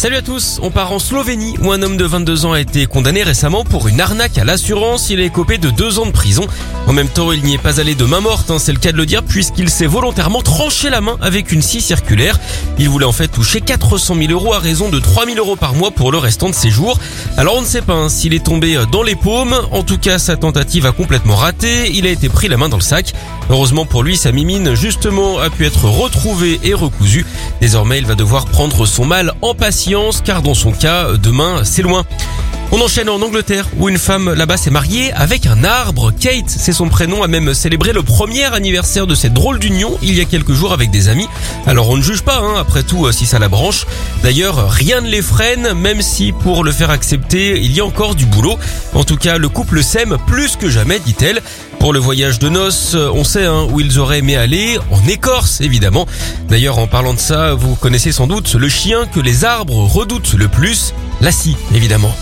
Salut à tous, on part en Slovénie où un homme de 22 ans a été condamné récemment pour une arnaque à l'assurance. Il est copé de deux ans de prison. En même temps, il n'y est pas allé de main morte, hein, c'est le cas de le dire, puisqu'il s'est volontairement tranché la main avec une scie circulaire. Il voulait en fait toucher 400 000 euros à raison de 3 000 euros par mois pour le restant de ses jours. Alors on ne sait pas hein, s'il est tombé dans les paumes. En tout cas, sa tentative a complètement raté. Il a été pris la main dans le sac. Heureusement pour lui, sa mimine justement a pu être retrouvée et recousue. Désormais, il va devoir prendre son mal en patience car dans son cas, demain, c'est loin. On enchaîne en Angleterre où une femme là-bas s'est mariée avec un arbre. Kate, c'est son prénom, a même célébré le premier anniversaire de cette drôle d'union il y a quelques jours avec des amis. Alors on ne juge pas, hein, après tout, euh, si ça la branche. D'ailleurs, rien ne les freine, même si pour le faire accepter, il y a encore du boulot. En tout cas, le couple s'aime plus que jamais, dit-elle. Pour le voyage de noces, on sait hein, où ils auraient aimé aller, en Écorce évidemment. D'ailleurs, en parlant de ça, vous connaissez sans doute le chien que les arbres redoutent le plus, la scie évidemment.